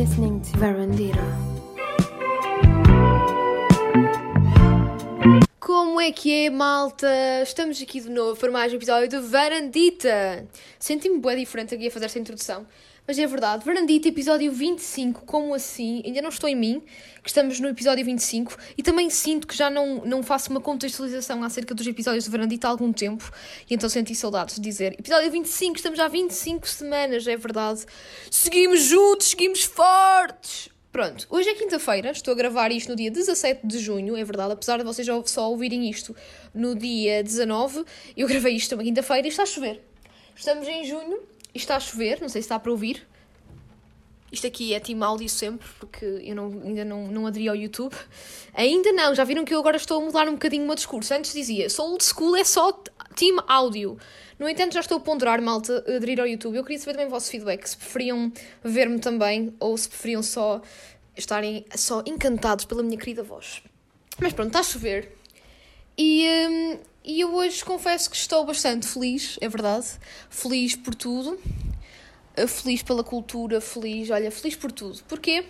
listening to. Como é que é, malta? Estamos aqui de novo para mais um episódio de Varandita. Senti-me bem diferente aqui a fazer esta introdução, mas é verdade. Varandita, episódio 25, como assim? Ainda não estou em mim, que estamos no episódio 25, e também sinto que já não, não faço uma contextualização acerca dos episódios de Varandita há algum tempo, e então senti saudades de dizer episódio 25, estamos já há 25 semanas, é verdade. Seguimos juntos, seguimos fortes! Pronto, hoje é quinta-feira, estou a gravar isto no dia 17 de junho, é verdade, apesar de vocês só ouvirem isto no dia 19, eu gravei isto uma quinta-feira e está a chover. Estamos em junho está a chover, não sei se está para ouvir. Isto aqui é team áudio sempre, porque eu não, ainda não, não aderi ao YouTube. Ainda não, já viram que eu agora estou a mudar um bocadinho o meu discurso. Antes dizia, sou old school, é só team áudio. No entanto, já estou a ponderar, malta, aderir ao YouTube. Eu queria saber também o vosso feedback, se preferiam ver-me também ou se preferiam só estarem só encantados pela minha querida voz. Mas pronto, está a chover. E, hum, e eu hoje confesso que estou bastante feliz, é verdade. Feliz por tudo. Eh, feliz pela cultura, feliz, olha, feliz por tudo. Porquê?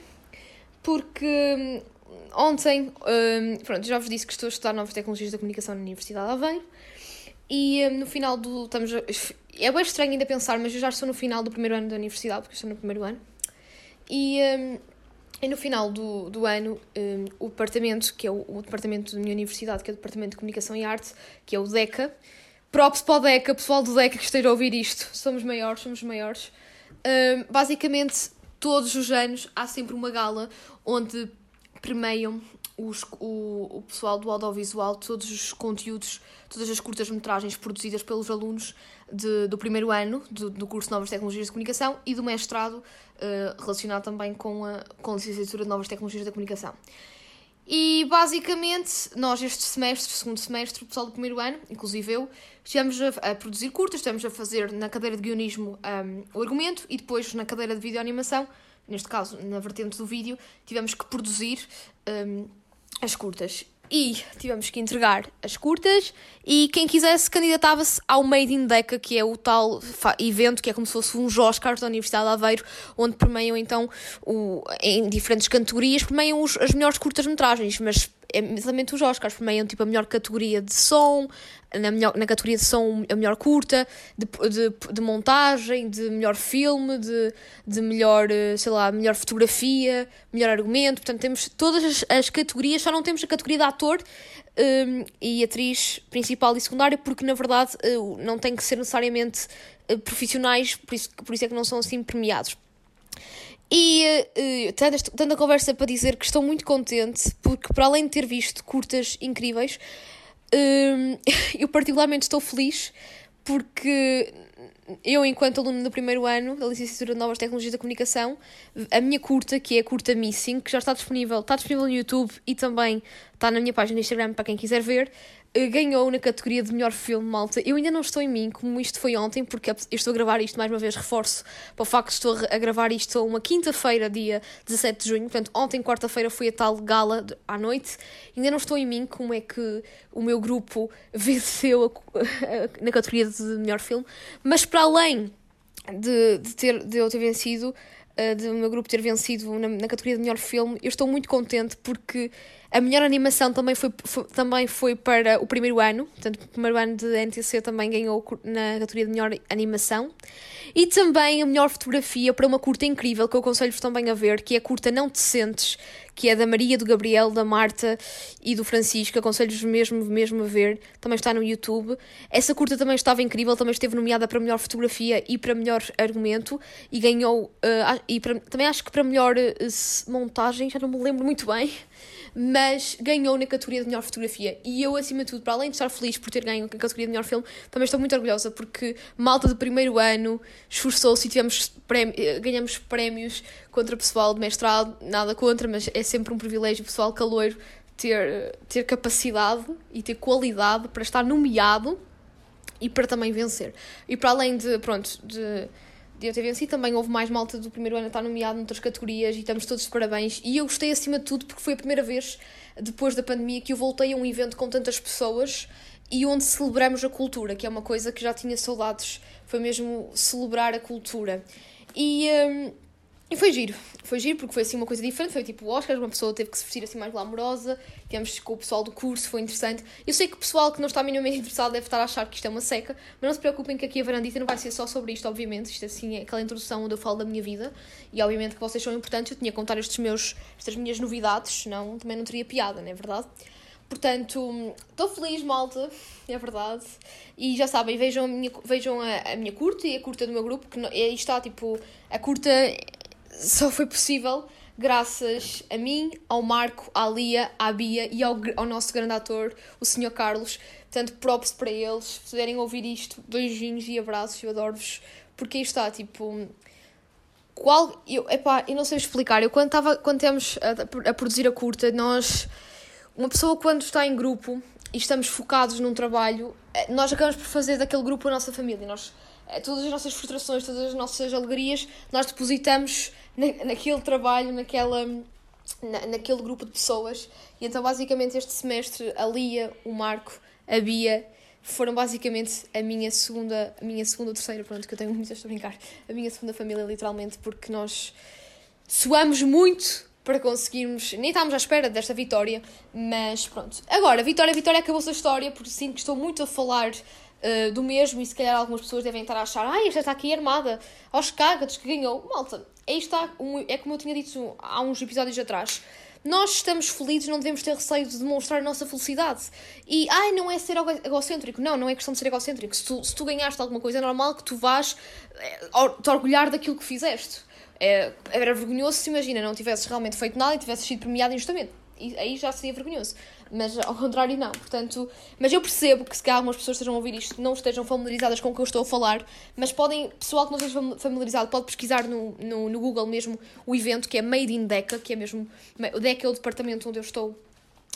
Porque hum, ontem, hum, pronto, já vos disse que estou a estudar novas tecnologias da comunicação na Universidade de Aveiro. E um, no final do. Estamos é bem estranho ainda pensar, mas eu já estou no final do primeiro ano da universidade, porque estou no primeiro ano. E, um, e no final do, do ano, um, o departamento, que é o, o, departamento da minha universidade, que é o Departamento de Comunicação e Arte, que é o DECA. Props para o DECA, pessoal do DECA que esteja a ouvir isto. Somos maiores, somos maiores. Um, basicamente, todos os anos há sempre uma gala onde premiam os, o, o pessoal do audiovisual, todos os conteúdos, todas as curtas-metragens produzidas pelos alunos de, do primeiro ano do, do curso de Novas Tecnologias de Comunicação e do mestrado uh, relacionado também com a, com a licenciatura de Novas Tecnologias da Comunicação. E basicamente, nós este semestre, segundo semestre, o pessoal do primeiro ano, inclusive eu, estivemos a, a produzir curtas, estivemos a fazer na cadeira de guionismo um, o argumento e depois na cadeira de videoanimação, neste caso na vertente do vídeo, tivemos que produzir um, as curtas. E tivemos que entregar as curtas e quem quisesse candidatava-se ao Made in Deca, que é o tal evento que é como se fosse um Oscars da Universidade de Aveiro, onde premiam então o, em diferentes categorias, premiam os, as melhores curtas-metragens, mas exatamente os Oscars, premiam tipo a melhor categoria de som, na, melhor, na categoria de som a melhor curta, de, de, de montagem, de melhor filme, de, de melhor, eh, sei lá, melhor fotografia, melhor argumento. Portanto, temos todas as, as categorias, só não temos a categoria de ator um, e atriz principal e secundária, porque na verdade uh, não tem que ser necessariamente uh, profissionais, por isso, por isso é que não são assim premiados. E uh, tanta, tanta conversa para dizer que estou muito contente, porque para além de ter visto curtas incríveis, uh, eu particularmente estou feliz porque eu, enquanto aluno do primeiro ano da licenciatura de Novas Tecnologias da Comunicação, a minha curta, que é a curta Missing, que já está disponível, está disponível no YouTube e também está na minha página no Instagram para quem quiser ver, ganhou na categoria de melhor filme, malta. Eu ainda não estou em mim, como isto foi ontem, porque eu estou a gravar isto mais uma vez, reforço para o facto de estou a gravar isto uma quinta-feira, dia 17 de junho. Portanto, ontem, quarta-feira, foi a tal gala à noite. Ainda não estou em mim como é que o meu grupo venceu a, a, na categoria de melhor filme, mas para além de, de, ter, de eu ter vencido, uh, de o meu grupo ter vencido na, na categoria de melhor filme, eu estou muito contente porque a melhor animação também foi, foi, também foi para o primeiro ano, portanto, o primeiro ano de NTC também ganhou na categoria de melhor animação. E também a melhor fotografia para uma curta incrível que eu aconselho-vos também a ver, que é a curta Não Te Sentes, que é da Maria, do Gabriel, da Marta e do Francisco. Aconselho-vos mesmo, mesmo a ver, também está no YouTube. Essa curta também estava incrível, também esteve nomeada para melhor fotografia e para melhor argumento e ganhou, uh, e para, também acho que para melhor uh, montagem, já não me lembro muito bem mas ganhou na categoria de melhor fotografia. E eu, acima de tudo, para além de estar feliz por ter ganho na categoria de melhor filme, também estou muito orgulhosa porque malta do primeiro ano esforçou-se e tivemos prémio, eh, ganhamos prémios contra pessoal de mestrado, nada contra, mas é sempre um privilégio pessoal caloiro ter, ter capacidade e ter qualidade para estar nomeado e para também vencer. E para além de, pronto, de de eu vencido, também houve mais malta do primeiro ano a estar nomeado noutras categorias e estamos todos de parabéns. E eu gostei acima de tudo porque foi a primeira vez depois da pandemia que eu voltei a um evento com tantas pessoas e onde celebramos a cultura, que é uma coisa que já tinha saudades, foi mesmo celebrar a cultura. E, um, e foi giro, foi giro porque foi assim uma coisa diferente, foi tipo o Oscar, uma pessoa teve que se vestir assim mais glamourosa, tivemos com o pessoal do curso, foi interessante. Eu sei que o pessoal que não está minimamente interessado deve estar a achar que isto é uma seca, mas não se preocupem que aqui a varandita não vai ser só sobre isto, obviamente, isto assim é aquela introdução onde eu falo da minha vida e obviamente que vocês são importantes, eu tinha que contar estes meus, estas minhas novidades, senão também não teria piada, não é verdade? Portanto, estou feliz, malta, é verdade. E já sabem, vejam a minha, vejam a, a minha curta e a curta do meu grupo, que aí está, tipo, a curta só foi possível graças a mim, ao Marco, à Lia, à Bia e ao, ao nosso grande ator, o Sr. Carlos. Portanto, props para eles. Se puderem ouvir isto, beijinhos e abraços, eu adoro-vos. Porque aí está, tipo. Qual. Eu, epá, eu não sei explicar. Eu, quando, estava quando temos a, a produzir a curta, nós. Uma pessoa, quando está em grupo e estamos focados num trabalho, eh, nós acabamos por fazer daquele grupo a nossa família. Nós eh, todas as nossas frustrações, todas as nossas alegrias, nós depositamos na, naquele trabalho, naquela, na, naquele grupo de pessoas. E então, basicamente, este semestre, a Lia, o Marco, a Bia, foram basicamente a minha segunda, a minha segunda ou terceira, pronto, que eu tenho muitas a brincar, a minha segunda família, literalmente, porque nós suamos muito para conseguirmos. Nem estávamos à espera desta vitória, mas pronto. Agora, vitória, vitória, acabou-se a história, porque sinto que estou muito a falar uh, do mesmo e se calhar algumas pessoas devem estar a achar ai, esta está aqui armada aos cágados que ganhou. Malta, aí está, é como eu tinha dito há uns episódios atrás. Nós estamos felizes, não devemos ter receio de demonstrar a nossa felicidade. E, ai, não é ser egocêntrico. Não, não é questão de ser egocêntrico. Se tu, se tu ganhaste alguma coisa, é normal que tu vás é, te orgulhar daquilo que fizeste. É, era vergonhoso se, imagina, não tivesses realmente feito nada e tivesses sido premiado injustamente. E aí já seria vergonhoso mas ao contrário não, portanto, mas eu percebo que se calhar algumas pessoas estejam a ouvir isto não estejam familiarizadas com o que eu estou a falar, mas podem, pessoal que não esteja familiarizado, pode pesquisar no, no, no Google mesmo o evento que é Made in DECA, que é mesmo, o DECA é o departamento onde eu estou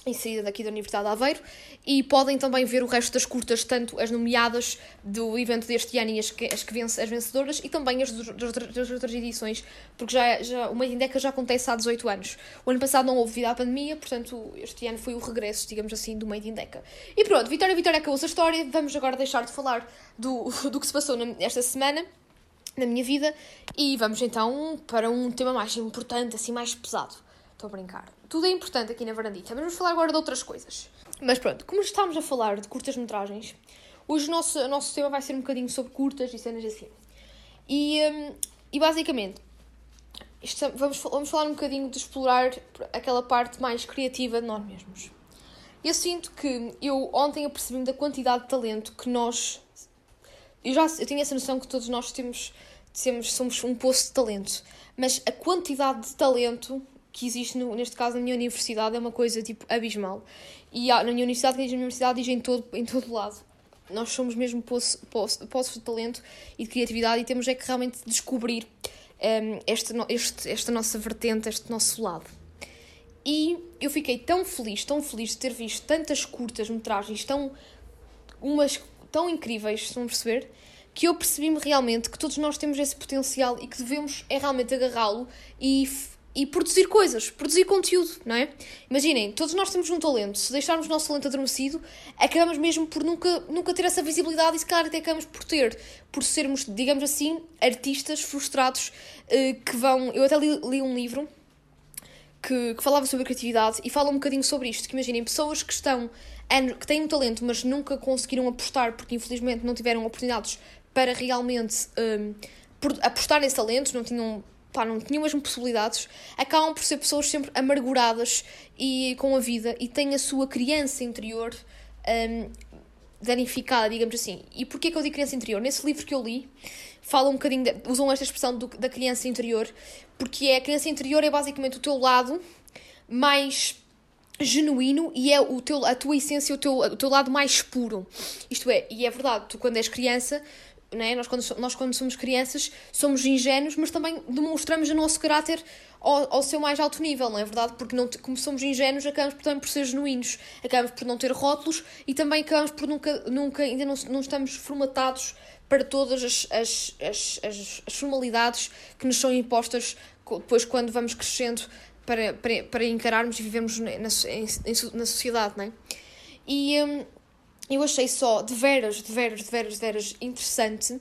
em saída daqui da Universidade de Aveiro e podem também ver o resto das curtas, tanto as nomeadas do evento deste ano e as que, as, que vence, as vencedoras e também as das, das outras edições, porque já, já, o Made já acontece há 18 anos. O ano passado não houve vida à pandemia, portanto este ano foi o regresso, digamos assim, do Made. E pronto, Vitória Vitória acabou-se a história, vamos agora deixar de falar do, do que se passou esta semana na minha vida e vamos então para um tema mais importante, assim mais pesado. Estou a brincar tudo é importante aqui na varandita. Mas vamos falar agora de outras coisas. Mas pronto, como estamos a falar de curtas-metragens, hoje o nosso, o nosso tema vai ser um bocadinho sobre curtas e cenas assim. E, um, e basicamente, isto, vamos, vamos falar um bocadinho de explorar aquela parte mais criativa de nós mesmos. Eu sinto que eu ontem apercebi-me da quantidade de talento que nós. Eu já eu tenho essa noção que todos nós temos, temos somos um poço de talento, mas a quantidade de talento que existe, no, neste caso, na minha universidade é uma coisa, tipo, abismal. E há, na minha universidade, na minha universidade, diz em todo, em todo lado. Nós somos mesmo poços poço, poço de talento e de criatividade e temos é que realmente descobrir um, este, este, esta nossa vertente, este nosso lado. E eu fiquei tão feliz, tão feliz de ter visto tantas curtas metragens tão, umas, tão incríveis, se vão perceber, que eu percebi-me realmente que todos nós temos esse potencial e que devemos é realmente agarrá-lo e e produzir coisas, produzir conteúdo, não é? Imaginem, todos nós temos um talento. Se deixarmos o nosso talento adormecido, acabamos mesmo por nunca, nunca ter essa visibilidade e se calhar até acabamos por ter, por sermos, digamos assim, artistas frustrados uh, que vão. Eu até li, li um livro que, que, falava sobre criatividade e fala um bocadinho sobre isto. Que imaginem, pessoas que estão que têm um talento, mas nunca conseguiram apostar porque infelizmente não tiveram oportunidades para realmente um, apostar nesse talento, não tinham pá, não tinham mesmo possibilidades, acabam por ser pessoas sempre amarguradas e com a vida e têm a sua criança interior um, danificada, digamos assim. E porquê que eu digo criança interior? Nesse livro que eu li, fala um bocadinho, de, usam esta expressão do, da criança interior, porque é, a criança interior é basicamente o teu lado mais genuíno e é o teu, a tua essência, o teu, o teu lado mais puro. Isto é, e é verdade, tu quando és criança né? nós, quando, nós, quando somos crianças, somos ingênuos, mas também demonstramos o nosso caráter ao, ao seu mais alto nível, não é verdade? Porque, não, como somos ingênuos, acabamos também por ser genuínos, acabamos por não ter rótulos e também acabamos por nunca, nunca ainda não, não estamos formatados para todas as, as, as, as, as formalidades que nos são impostas depois quando vamos crescendo para, para, para encararmos e vivermos na, na, na sociedade, não é? E, hum, eu achei só de veras, de veras, de veras, de veras interessante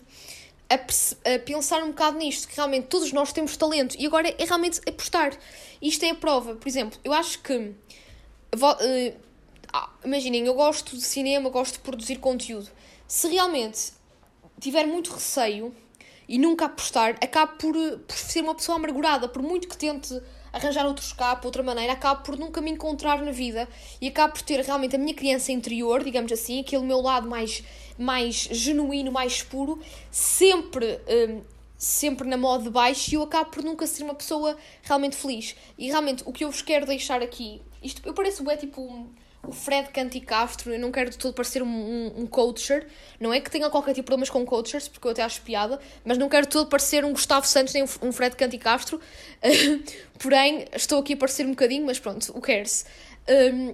a, pensar um bocado nisto, que realmente todos nós temos talento e agora é realmente apostar. Isto é a prova. Por exemplo, eu acho que. Uh, imaginem, eu gosto de cinema, gosto de produzir conteúdo. Se realmente tiver muito receio e nunca apostar, acabo por, por ser uma pessoa amargurada, por muito que tente arranjar outro escape, outra maneira, acabo por nunca me encontrar na vida e acabo por ter realmente a minha criança interior, digamos assim, aquele meu lado mais, mais genuíno, mais puro, sempre. Um, sempre na moda de baixo e eu acabo por nunca ser uma pessoa realmente feliz. E realmente o que eu vos quero deixar aqui, isto eu pareço bem tipo o Fred Canti Castro, eu não quero de todo parecer um, um, um coacher, não é que tenha qualquer tipo de problemas com coachers, porque eu até acho piada, mas não quero de todo parecer um Gustavo Santos nem um, um Fred Canti Castro, porém estou aqui a parecer um bocadinho, mas pronto, o cares. Um,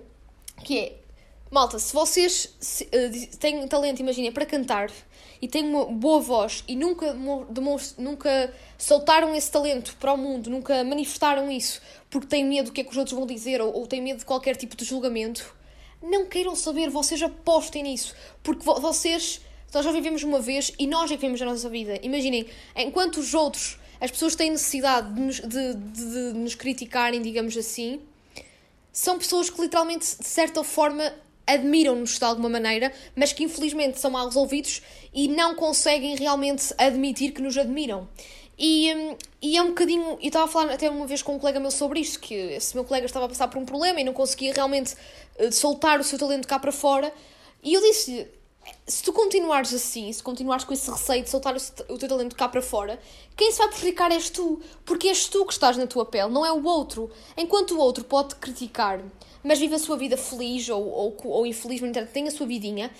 que é, malta, se vocês se, uh, têm talento, imaginem, para cantar e têm uma boa voz e nunca, nunca soltaram esse talento para o mundo, nunca manifestaram isso porque têm medo do que é que os outros vão dizer ou, ou têm medo de qualquer tipo de julgamento, não queiram saber, vocês apostem nisso, porque vocês, nós já vivemos uma vez e nós já vivemos a nossa vida. Imaginem, enquanto os outros, as pessoas têm necessidade de nos, de, de, de nos criticarem, digamos assim, são pessoas que literalmente, de certa forma, admiram-nos de alguma maneira, mas que infelizmente são mal resolvidos e não conseguem realmente admitir que nos admiram. E, hum, e é um bocadinho. Eu estava a falar até uma vez com um colega meu sobre isto, que esse meu colega estava a passar por um problema e não conseguia realmente uh, soltar o seu talento cá para fora. E eu disse se tu continuares assim, se continuares com esse receio de soltar o teu talento cá para fora, quem se vai prejudicar és tu. Porque és tu que estás na tua pele, não é o outro. Enquanto o outro pode criticar, mas vive a sua vida feliz ou, ou, ou infeliz, no tem a sua vidinha,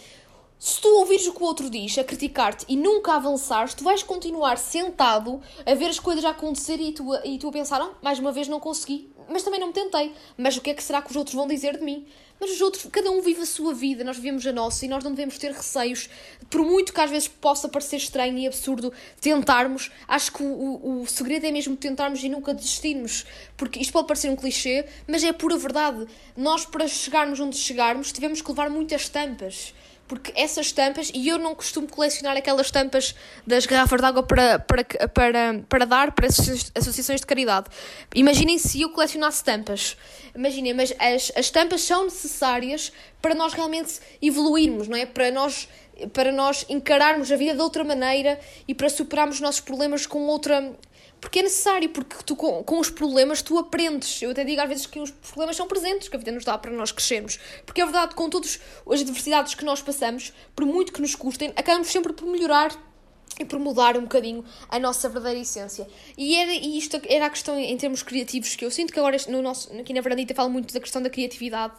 se tu ouvires o que o outro diz, a criticar-te e nunca avançares, tu vais continuar sentado a ver as coisas a acontecer e tu, e tu a pensar, oh, mais uma vez não consegui, mas também não me tentei. Mas o que é que será que os outros vão dizer de mim? Mas os outros, cada um vive a sua vida, nós vivemos a nossa e nós não devemos ter receios, por muito que às vezes possa parecer estranho e absurdo tentarmos. Acho que o, o, o segredo é mesmo tentarmos e nunca desistirmos, porque isto pode parecer um clichê, mas é pura verdade. Nós, para chegarmos onde chegarmos, tivemos que levar muitas tampas porque essas estampas, e eu não costumo colecionar aquelas estampas das garrafas de água para, para, para, para dar para associações de caridade. Imaginem se eu colecionasse estampas. Imaginem, mas as, as estampas são necessárias para nós realmente evoluirmos, não é? Para nós, para nós encararmos a vida de outra maneira e para superarmos os nossos problemas com outra, porque é necessário, porque tu com, com os problemas tu aprendes. Eu até digo às vezes que os problemas são presentes, que a vida nos dá para nós crescermos. Porque é verdade, com todas as adversidades que nós passamos, por muito que nos custem, acabamos sempre por melhorar e por mudar um bocadinho a nossa verdadeira essência. E, era, e isto era a questão em termos criativos, que eu sinto que agora no nosso, aqui na Verandita falo muito da questão da criatividade,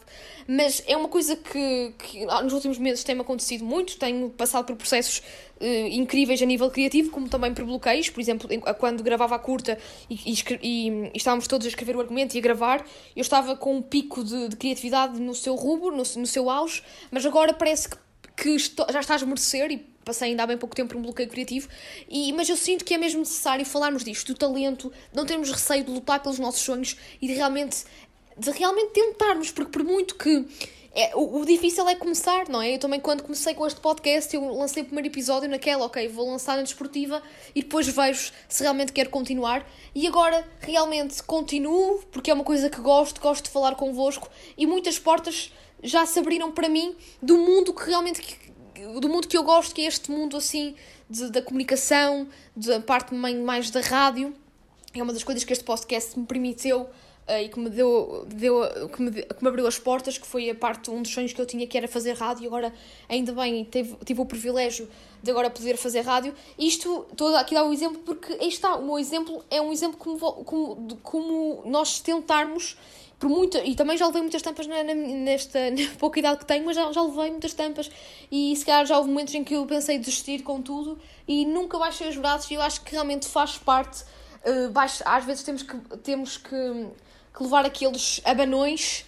mas é uma coisa que, que nos últimos meses tem-me acontecido muito, tenho passado por processos uh, incríveis a nível criativo, como também por bloqueios, por exemplo, quando gravava a curta e, e, e, e, estávamos todos a escrever o argumento e a gravar, eu estava com um pico de, de criatividade no seu rubro, no, no seu auge, mas agora parece que que estou, já está a esmorecer e passei ainda há bem pouco tempo por um bloqueio criativo, e, mas eu sinto que é mesmo necessário falarmos disto, do talento, não termos receio de lutar pelos nossos sonhos e de realmente, de realmente tentarmos, porque por muito que. É, o, o, difícil é começar, não é? Eu também, quando comecei com este podcast, eu lancei o primeiro episódio naquela, ok, vou lançar na desportiva e depois vejo se realmente quero continuar. E agora, realmente, continuo, porque é uma coisa que gosto, gosto de falar convosco e muitas portas já se abriram para mim do mundo que realmente do mundo que eu gosto, que é este mundo assim de, da comunicação, da parte mais da rádio. É uma das coisas que este podcast me permitiu uh, e que me deu, deu que, me, que me abriu as portas, que foi a parte, um dos sonhos que eu tinha que era fazer rádio, e agora ainda bem tive, tive o privilégio de agora poder fazer rádio. Isto, todo, aqui dá o um exemplo, porque aí está, o meu exemplo é um exemplo como, como, como nós tentarmos por muita, e também já levei muitas tampas na, na, nesta na pouca idade que tenho, mas já, já levei muitas tampas. E se calhar já houve momentos em que eu pensei desistir com tudo e nunca baixei os braços e eu acho que realmente faz parte, uh, baixo, às vezes temos que, temos que, que levar aqueles abanões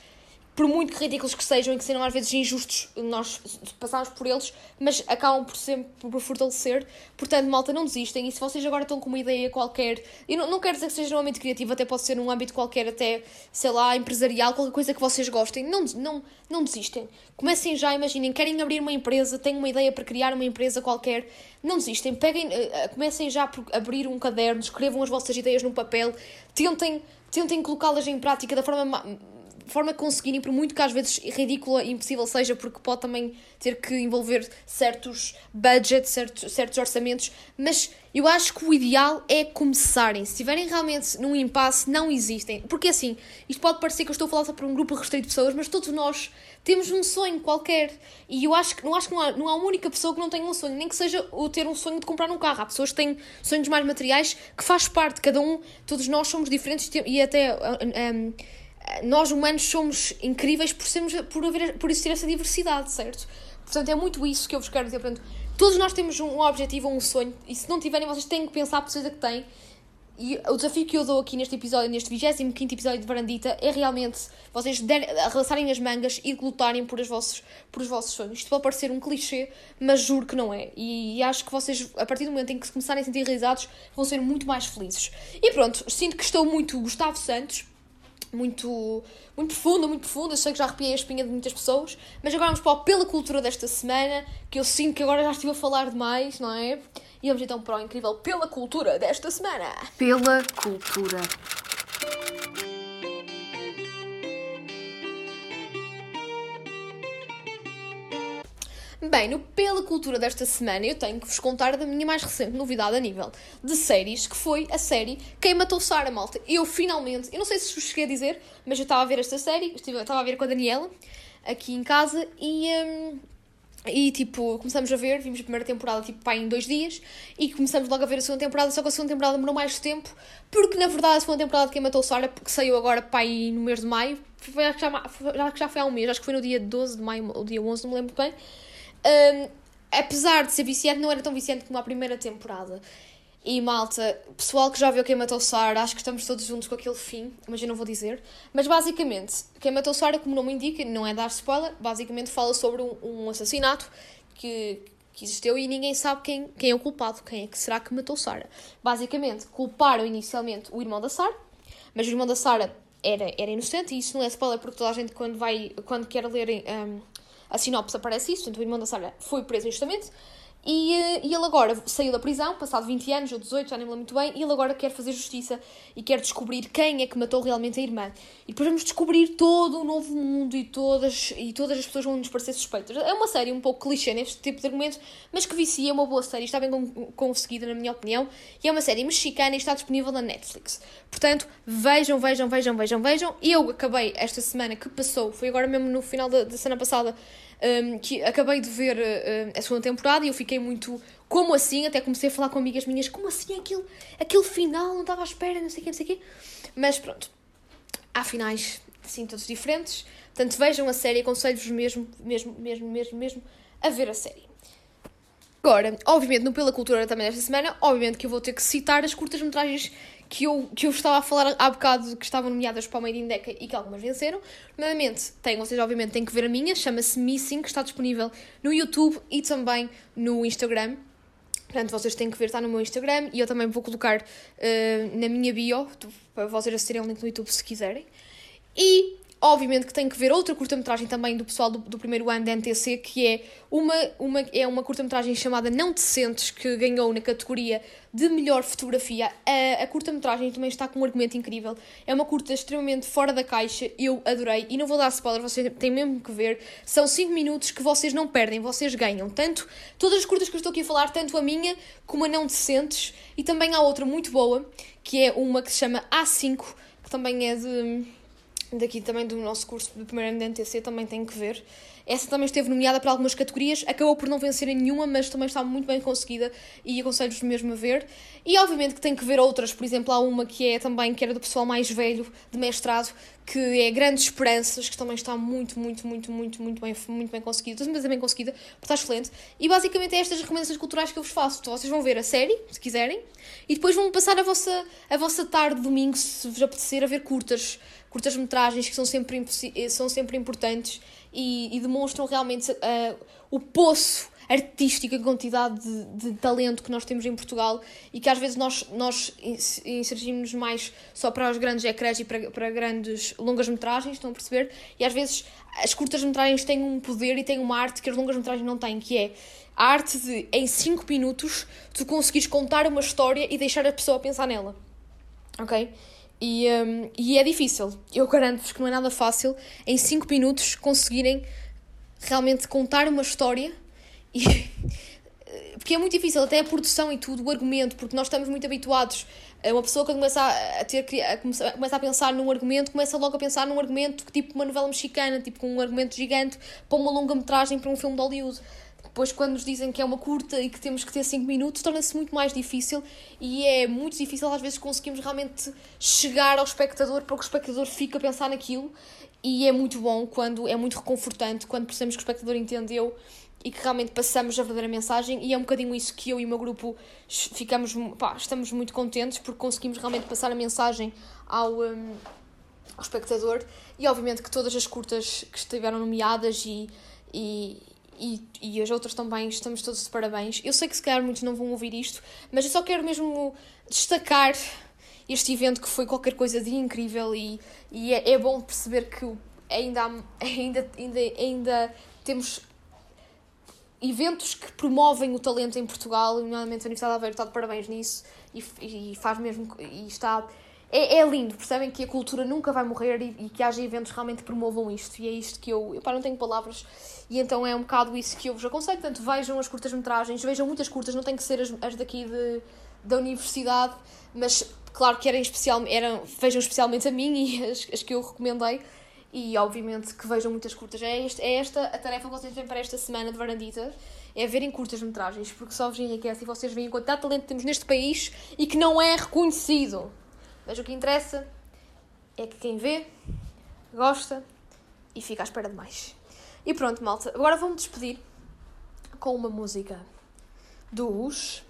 por muito ridículos que sejam e que sejam às vezes injustos, nós passamos por eles, mas acabam por sempre por fortalecer. Portanto, malta, não desistem. E se vocês agora estão com uma ideia qualquer, e não, não quero dizer que seja um âmbito criativo, até pode ser num âmbito qualquer, até, sei lá, empresarial, qualquer coisa que vocês gostem, não, não, não desistem. Comecem já, imaginem, querem abrir uma empresa, têm uma ideia para criar uma empresa qualquer, não desistem. Peguem, uh, comecem já por abrir um caderno, escrevam as vossas ideias no papel, tentem, tentem colocá-las em prática da forma forma de conseguirem, por muito que às vezes ridícula e impossível seja, porque pode também ter que envolver certos budgets, certos, certos orçamentos, mas eu acho que o ideal é começarem. Se estiverem realmente num impasse, não existem. Porque assim, isto pode parecer que eu estou a falar só para um grupo restrito de pessoas, mas todos nós temos um sonho qualquer. E eu acho que não, acho que não, há, não há uma única pessoa que não tenha um sonho, nem que seja o ter um sonho de comprar um carro. Há pessoas que têm sonhos mais materiais que faz parte, cada um, todos nós somos diferentes e até. Um, um, nós humanos somos incríveis por, sermos, por, haver, por existir essa diversidade, certo? Portanto, é muito isso que eu vos quero dizer. Portanto, todos nós temos um objetivo ou um sonho, e se não tiverem, vocês têm que pensar a precisa que têm. E o desafio que eu dou aqui neste episódio, neste 25 episódio de Varandita, é realmente vocês arregaçarem as mangas e lutarem por, as vossos, por os vossos sonhos. Isto pode parecer um clichê, mas juro que não é. E, e acho que vocês, a partir do momento em que se começarem a sentir realizados, vão ser muito mais felizes. E pronto, sinto que estou muito Gustavo Santos muito, muito profunda, muito profunda. Eu sei que já arrepiei a espinha de muitas pessoas, mas agora vamos para o Pela Cultura desta semana, que eu sinto que agora já estive a falar demais, não é? E vamos então para o incrível Pela Cultura desta semana. Pela Cultura. Bem, no Pela Cultura desta semana eu tenho que vos contar da minha mais recente novidade a nível de séries, que foi a série Quem Matou Sara, malta. Eu finalmente, eu não sei se vos cheguei a dizer, mas eu estava a ver esta série, estava a ver com a Daniela, aqui em casa, e... Um, e tipo, começamos a ver, vimos a primeira temporada tipo pá, em dois dias e começamos logo a ver a segunda temporada, só que a segunda temporada demorou mais tempo, porque na verdade a segunda temporada de Quem Matou Sara, que saiu agora pá, no mês de maio, acho, que já, já foi há um mês, acho que foi no dia 12 de maio ou dia 11, não me lembro bem, um, apesar de ser viciante, não era tão viciante como a primeira temporada. E malta, pessoal que já viu Quem Matou Sarah, acho que estamos todos juntos com aquele fim, mas eu não vou dizer. Mas basicamente, Quem Matou Sarah, como o nome indica, não é dar spoiler, basicamente fala sobre um, um assassinato que, que existiu e ninguém sabe quem, quem é o culpado, quem é que será que matou Sarah. Basicamente, culparam inicialmente o irmão da Sarah, mas o irmão da Sarah era, era inocente, e isso não é spoiler porque toda a gente, quando, vai, quando quer ler um, a sinopse aparece isso, portanto, o irmão da Sarah foi preso injustamente. E, eh, e ele agora saiu da prisão, passado 20 anos ou 18, já nem me lembro muito bem, e ele agora quer fazer justiça e quer descobrir quem é que matou realmente a irmã. E depois vamos descobrir todo o novo mundo e todas, e todas as pessoas vão nos parecer suspeitas. É uma série um pouco clichê neste tipo de argumentos, mas que vicia, é uma boa série, está bem conseguida, na minha opinião, e é uma série mexicana e está disponível na Netflix. Portanto, vejam, vejam, vejam, vejam, vejam. Eu acabei esta semana que passou, foi agora mesmo no final da, da semana passada, um, que acabei de ver uh, a segunda temporada e eu fiquei muito. Como assim? Até comecei a falar com amigas minhas, como assim aquele, aquele final? Não estava à espera, não sei o quê, não sei o quê. Mas pronto, há finais assim todos diferentes. Portanto, vejam a série, aconselho-vos mesmo, mesmo, mesmo, mesmo, mesmo a ver a série. Agora, obviamente, no Pela Cultura também desta semana, obviamente que eu vou ter que citar as curtas-metragens que eu, que eu estava a falar há bocado que estavam nomeadas para o Made in Deca e que algumas venceram. Normalmente, tem, vocês obviamente têm que ver a minha, chama-se Missing, que está disponível no YouTube e também no Instagram. Portanto, vocês têm que ver, está no meu Instagram e eu também vou colocar uh, na minha bio, para vocês acederem ao link no YouTube se quiserem. E Obviamente que tem que ver outra curta-metragem também do pessoal do, do, primeiro ano da NTC, que é uma, uma, é uma curta-metragem chamada Não Decentes, que ganhou na categoria de melhor fotografia. A, a curta-metragem também está com um argumento incrível. É uma curta extremamente fora da caixa, eu adorei. E não vou dar spoiler, vocês têm mesmo que ver. São 5 minutos que vocês não perdem, vocês ganham. Tanto, todas as curtas que eu estou aqui a falar, tanto a minha como a Não Decentes. E também há outra muito boa, que é uma que se chama A5, que também é de daqui também do nosso curso do primeiro ano de NTC, também tem que ver. Essa também esteve nomeada para algumas categorias, acabou por não vencer em nenhuma, mas também está muito bem conseguida e aconselho-vos mesmo a ver. E obviamente que tem que ver outras, por exemplo, há uma que é também, que era do pessoal mais velho, de mestrado, que é Grandes Esperanças, que também está muito, muito, muito, muito, muito bem, muito bem conseguida, é bem conseguida, está excelente. E basicamente é estas recomendações culturais que eu vos faço. Então vocês vão ver a série, se quiserem, e depois vão passar a vossa, a vossa tarde, domingo, se vos apetecer, a ver curtas curtas-metragens que são sempre, são sempre importantes e, e demonstram realmente uh, o poço artístico, a quantidade de, de, talento que nós temos em Portugal e que às vezes nós, nós inserimos mais só para os grandes ecrãs e para, para grandes longas-metragens, estão a perceber? E às vezes as curtas-metragens têm um poder e têm uma arte que as longas-metragens não têm, que é a arte de, em 5 minutos, tu conseguires contar uma história e deixar a pessoa pensar nela. Ok? E, um, e é difícil. Eu garanto-vos que não é nada fácil em 5 minutos conseguirem realmente contar uma história e. porque é muito difícil, até a produção e tudo, o argumento, porque nós estamos muito habituados. Uma pessoa quando começa a, ter, a, começa a pensar num argumento, começa logo a pensar num argumento tipo uma novela mexicana, tipo com um argumento gigante, para uma longa-metragem, para um filme de Hollywood. Depois, quando nos dizem que é uma curta e que temos que ter 5 minutos, torna-se muito mais difícil e é muito difícil às vezes conseguirmos realmente chegar ao espectador para que o espectador fique a pensar naquilo. E é muito bom quando é muito reconfortante, quando percebemos que o espectador entendeu e que realmente passamos a verdadeira mensagem. E é um bocadinho isso que eu e o meu grupo ficamos, pá, estamos muito contentes porque conseguimos realmente passar a mensagem ao. Um, ao espectador e obviamente que todas as curtas que estiveram nomeadas e, e, e, e as outras também, estamos todos de parabéns. Eu sei que se calhar muitos não vão ouvir isto, mas eu só quero mesmo destacar este evento que foi qualquer coisa de incrível e, e é, é bom perceber que ainda, ainda, ainda, ainda temos eventos que promovem o talento em Portugal, nomeadamente a Universidade de Aveiro está de parabéns nisso e, e faz mesmo e está é, é lindo, percebem que a cultura nunca vai morrer e, e, que haja eventos que realmente promovam isto. E é isto que eu, pá, não tenho palavras, e então é um bocado isso que eu vos aconselho. Portanto, vejam as curtas-metragens, vejam muitas curtas, não tem que ser as, as daqui de, da universidade, mas claro que eram especial, eram, vejam especialmente a mim e as, as que eu recomendei. E obviamente que vejam muitas curtas. É, este, é esta a tarefa que vocês têm para esta semana de varandita é verem curtas-metragens, porque só vos enriquece e vocês veem quanto talento temos neste país e que não é reconhecido. Mas o que interessa é que quem vê, gosta e fica à espera de mais. E pronto, malta. Agora vou-me despedir com uma música dos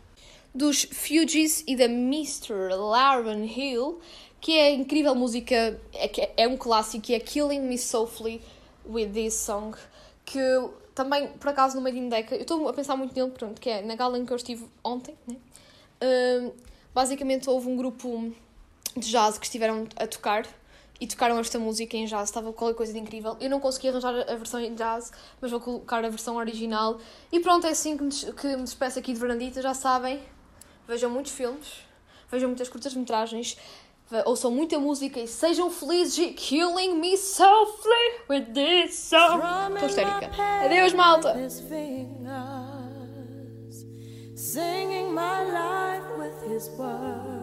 dos Fugees e da Mr. Lauren Hill, que é a incrível música, é, é um clássico, é Killing Me Softly with This Song, que também, por acaso, no Made in Deca, eu estou a pensar muito nele, pronto, que é na gala em que eu estive ontem, né? Basicamente houve um grupo de jazz que estiveram a tocar e tocaram esta música em jazz, estava qualquer coisa de incrível. Eu não consegui arranjar a versão em jazz, mas vou colocar a versão original. E pronto, é assim que me, que me despeço aqui de Verandita, já sabem. Vejam muitos filmes, vejam muitas curtas-metragens, ouçam muita música e sejam felizes. Killing me softly with this song. Estou histérica. Adeus, malta! Singing my life with his words.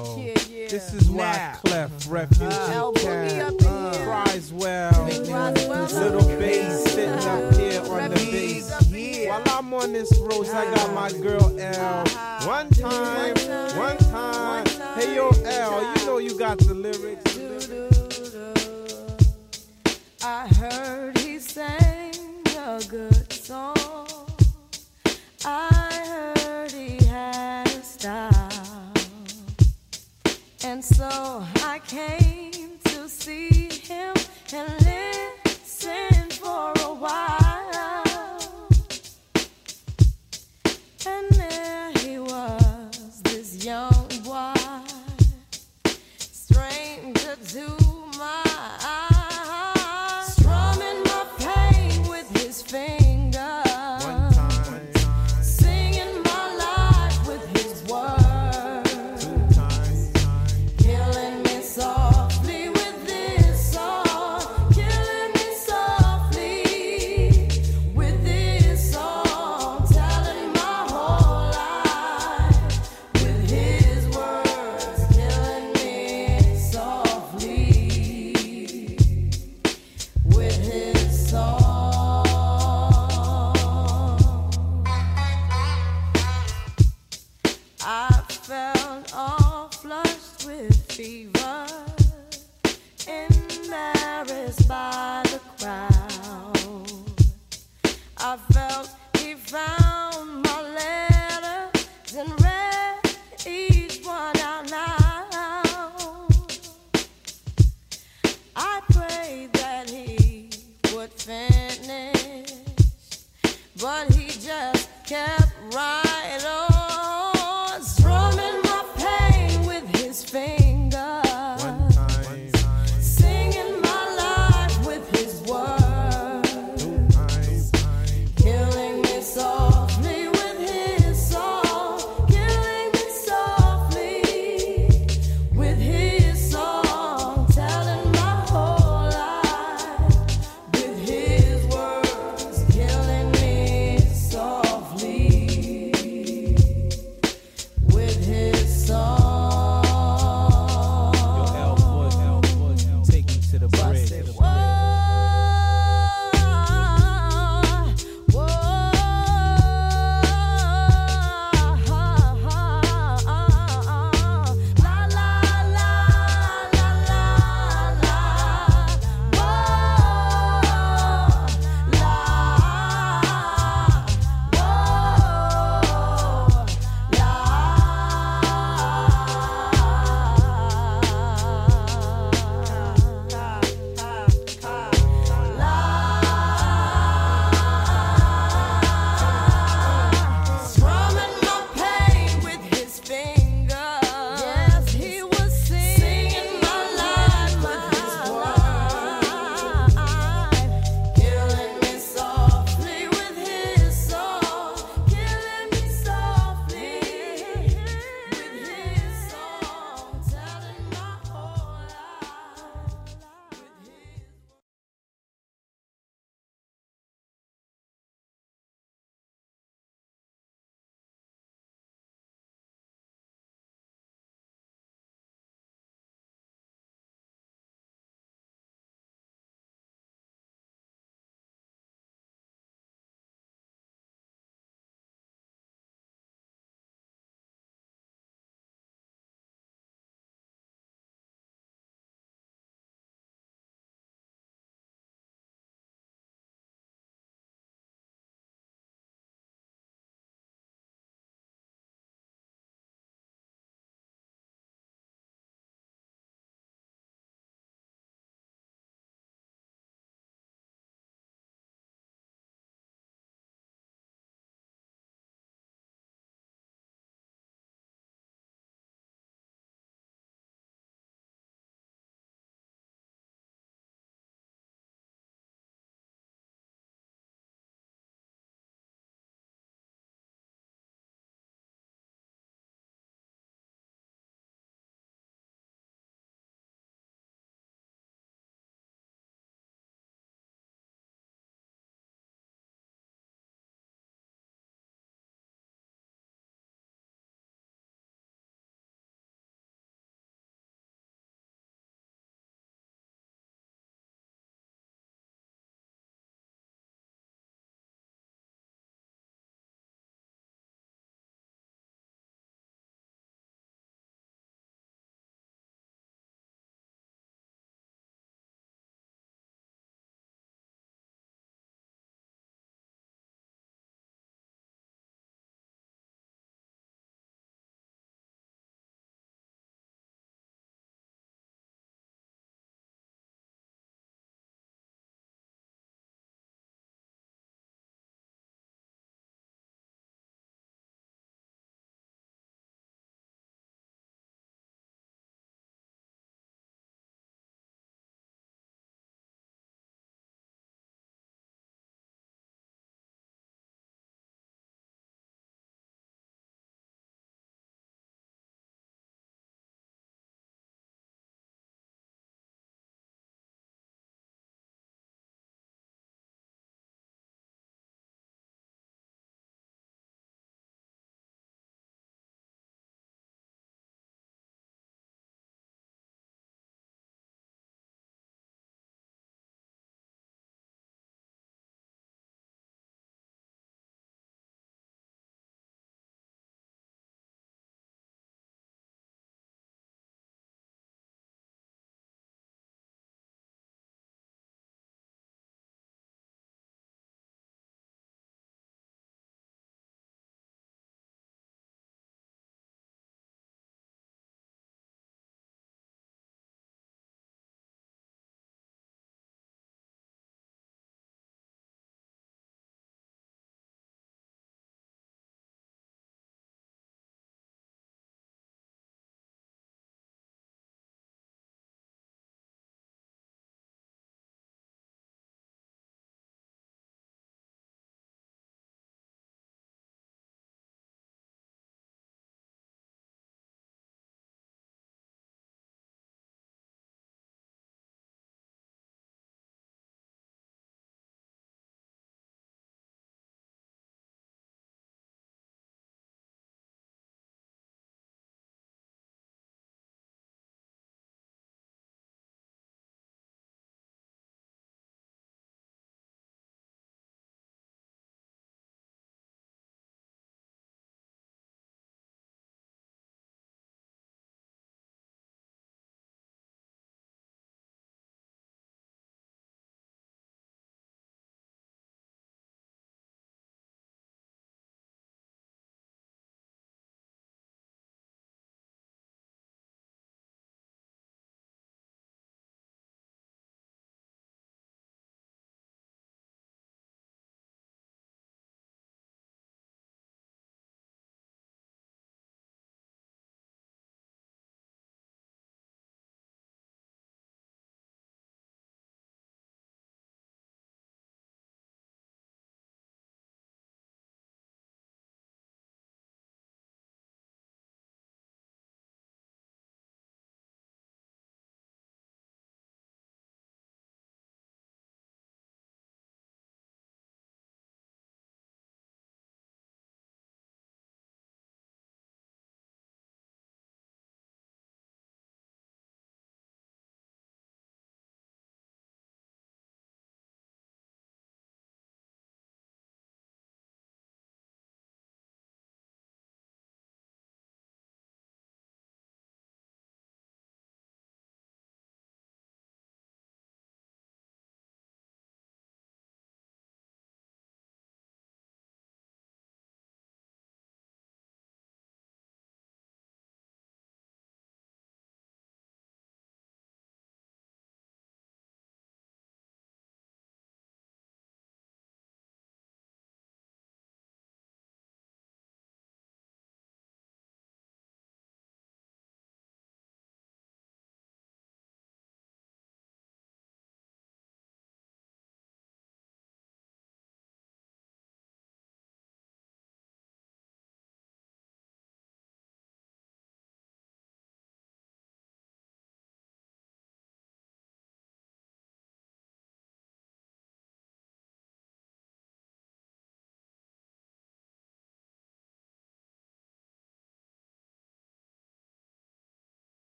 This is why Clef, Refuge, uh, Cat, uh, Criswell, Little Bass sitting up here on the bass. While I'm on this road, I got my girl L. One time, one time. Hey yo, L, you know you got the lyrics. I heard he sang a good song. I heard he had a style. And so I came to see him and listen for a while. And there he was, this young